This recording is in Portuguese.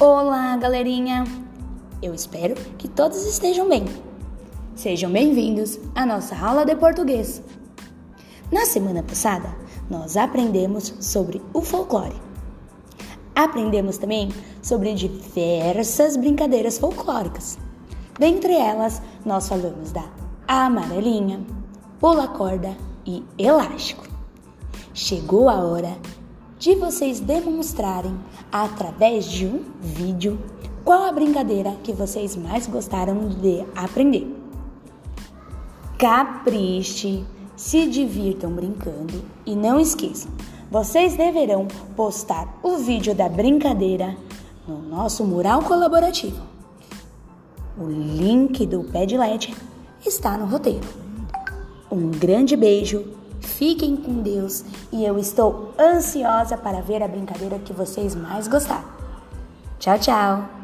Olá, galerinha! Eu espero que todos estejam bem. Sejam bem-vindos à nossa aula de português. Na semana passada, nós aprendemos sobre o folclore. Aprendemos também sobre diversas brincadeiras folclóricas. Dentre elas, nós falamos da amarelinha, pula-corda e elástico. Chegou a hora de vocês demonstrarem através de um vídeo qual a brincadeira que vocês mais gostaram de aprender. Capriche, se divirtam brincando e não esqueçam, vocês deverão postar o vídeo da brincadeira no nosso mural colaborativo. O link do Padlet está no roteiro. Um grande beijo Fiquem com Deus e eu estou ansiosa para ver a brincadeira que vocês mais gostaram. Tchau, tchau!